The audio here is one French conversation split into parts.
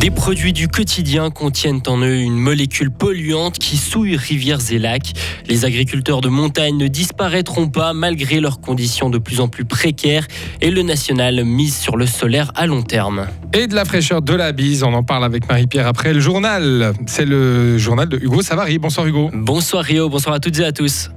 Des produits du quotidien contiennent en eux une molécule polluante qui souille rivières et lacs. Les agriculteurs de montagne ne disparaîtront pas malgré leurs conditions de plus en plus précaires et le national mise sur le solaire à long terme. Et de la fraîcheur de la bise, on en parle avec Marie-Pierre après le journal. C'est le journal de Hugo Savary. Bonsoir Hugo. Bonsoir Rio, bonsoir à toutes et à tous.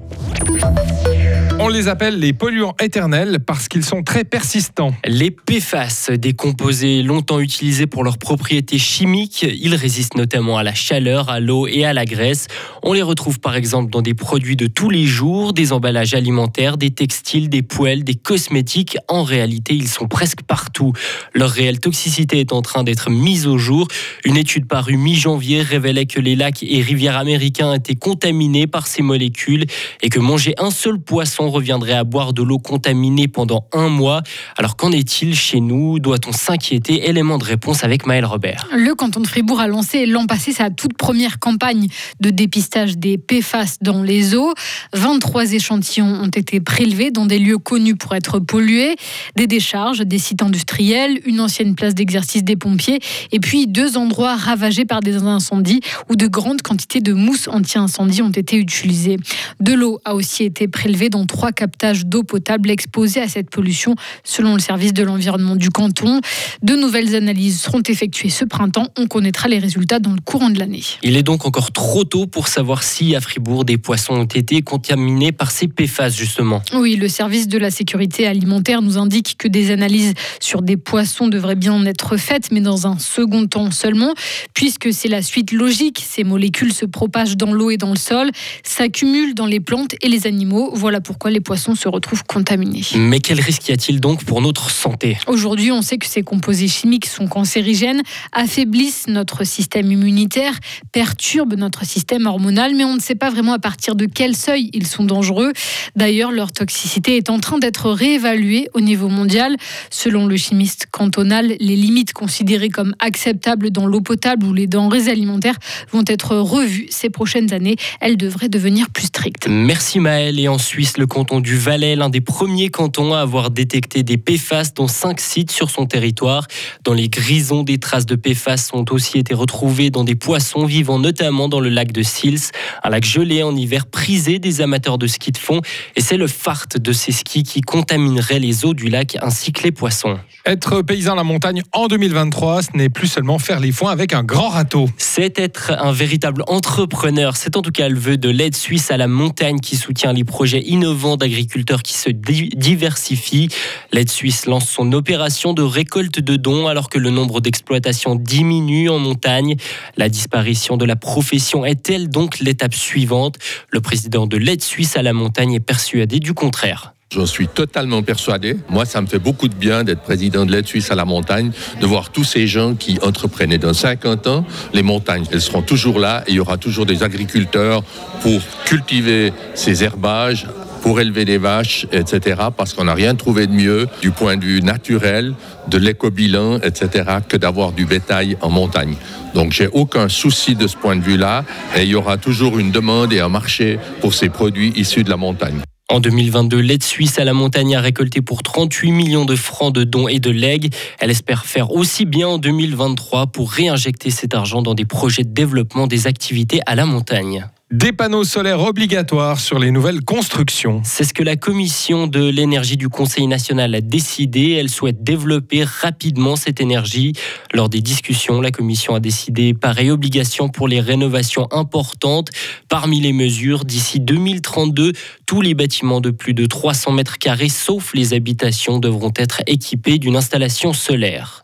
On les appelle les polluants éternels parce qu'ils sont très persistants. Les PFAS, des composés longtemps utilisés pour leurs propriétés chimiques, ils résistent notamment à la chaleur, à l'eau et à la graisse. On les retrouve par exemple dans des produits de tous les jours, des emballages alimentaires, des textiles, des poêles, des cosmétiques. En réalité, ils sont presque partout. Leur réelle toxicité est en train d'être mise au jour. Une étude parue mi-janvier révélait que les lacs et rivières américains étaient contaminés par ces molécules et que manger un seul poisson reviendrait à boire de l'eau contaminée pendant un mois. Alors qu'en est-il chez nous? Doit-on s'inquiéter? Élément de réponse avec Maël Robert. Le canton de Fribourg a lancé l'an passé sa toute première campagne de dépistage des PFAS dans les eaux. 23 échantillons ont été prélevés dans des lieux connus pour être pollués, des décharges, des sites industriels, une ancienne place d'exercice des pompiers et puis deux endroits ravagés par des incendies où de grandes quantités de mousse anti-incendie ont été utilisées. De l'eau a aussi été prélevée dans trois captages d'eau potable exposés à cette pollution, selon le service de l'environnement du canton. De nouvelles analyses seront effectuées ce printemps. On connaîtra les résultats dans le courant de l'année. Il est donc encore trop tôt pour savoir si à Fribourg des poissons ont été contaminés par ces PFAS justement. Oui, le service de la sécurité alimentaire nous indique que des analyses sur des poissons devraient bien être faites, mais dans un second temps seulement, puisque c'est la suite logique. Ces molécules se propagent dans l'eau et dans le sol, s'accumulent dans les plantes et les animaux. Voilà pourquoi les poissons se retrouvent contaminés. Mais quel risque y a-t-il donc pour notre santé? Aujourd'hui, on sait que ces composés chimiques sont cancérigènes, affaiblissent notre système immunitaire, perturbent notre système hormonal, mais on ne sait pas vraiment à partir de quel seuil ils sont dangereux. D'ailleurs, leur toxicité est en train d'être réévaluée au niveau mondial. Selon le chimiste cantonal, les limites considérées comme acceptables dans l'eau potable ou les denrées alimentaires vont être revues ces prochaines années. Elles devraient devenir plus strictes. Merci Maëlle. Et en Suisse, le canton du Valais, l'un des premiers cantons à avoir détecté des PFAS dans cinq sites sur son territoire. Dans les grisons, des traces de PFAS ont aussi été retrouvées dans des poissons vivant notamment dans le lac de Sils, un lac gelé en hiver prisé des amateurs de ski de fond. Et c'est le fart de ces skis qui contaminerait les eaux du lac ainsi que les poissons. Être paysan à la montagne en 2023, ce n'est plus seulement faire les foins avec un grand râteau. C'est être un véritable entrepreneur. C'est en tout cas le vœu de l'aide suisse à la montagne qui soutient les projets innovants d'agriculteurs qui se diversifient. L'aide suisse lance son opération de récolte de dons alors que le nombre d'exploitations diminue en montagne. La disparition de la profession est-elle donc l'étape suivante? Le président de l'aide suisse à la montagne est persuadé du contraire. J'en suis totalement persuadé. Moi, ça me fait beaucoup de bien d'être président de l'aide suisse à la montagne, de voir tous ces gens qui entreprenaient. Dans 50 ans, les montagnes, elles seront toujours là et il y aura toujours des agriculteurs pour cultiver ces herbages, pour élever des vaches, etc. Parce qu'on n'a rien trouvé de mieux du point de vue naturel, de l'éco-bilan, etc., que d'avoir du bétail en montagne. Donc j'ai aucun souci de ce point de vue-là et il y aura toujours une demande et un marché pour ces produits issus de la montagne. En 2022, l'aide suisse à la montagne a récolté pour 38 millions de francs de dons et de legs. Elle espère faire aussi bien en 2023 pour réinjecter cet argent dans des projets de développement des activités à la montagne. Des panneaux solaires obligatoires sur les nouvelles constructions. C'est ce que la commission de l'énergie du Conseil national a décidé. Elle souhaite développer rapidement cette énergie. Lors des discussions, la commission a décidé pareille obligation pour les rénovations importantes. Parmi les mesures, d'ici 2032, tous les bâtiments de plus de 300 mètres carrés, sauf les habitations, devront être équipés d'une installation solaire.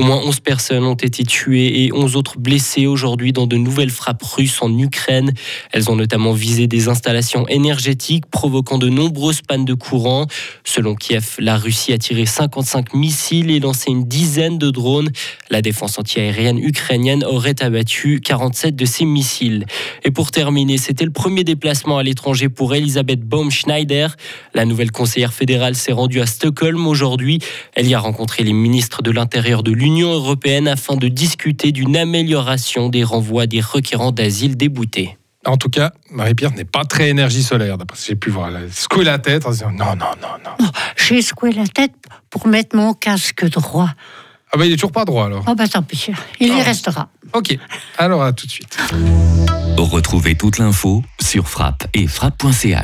Au moins 11 personnes ont été tuées et 11 autres blessées aujourd'hui dans de nouvelles frappes russes en Ukraine. Elles ont notamment visé des installations énergétiques, provoquant de nombreuses pannes de courant. Selon Kiev, la Russie a tiré 55 missiles et lancé une dizaine de drones. La défense antiaérienne ukrainienne aurait abattu 47 de ces missiles. Et pour terminer, c'était le premier déplacement à l'étranger pour Elisabeth Baumschneider. La nouvelle conseillère fédérale s'est rendue à Stockholm aujourd'hui. Elle y a rencontré les ministres de l'Intérieur de l'Union l'Union européenne afin de discuter d'une amélioration des renvois des requérants d'asile déboutés. En tout cas, Marie-Pierre n'est pas très énergie solaire, d'après ce que j'ai pu voir. Elle a secoué la tête en disant non, non, non, non. J'ai secoué la tête pour mettre mon casque droit. Ah bah il est toujours pas droit alors. Oh bah tant pis, il y Ah. restera. Ok, alors à tout de suite. Retrouvez toute l'info sur frappe et frappe.ch.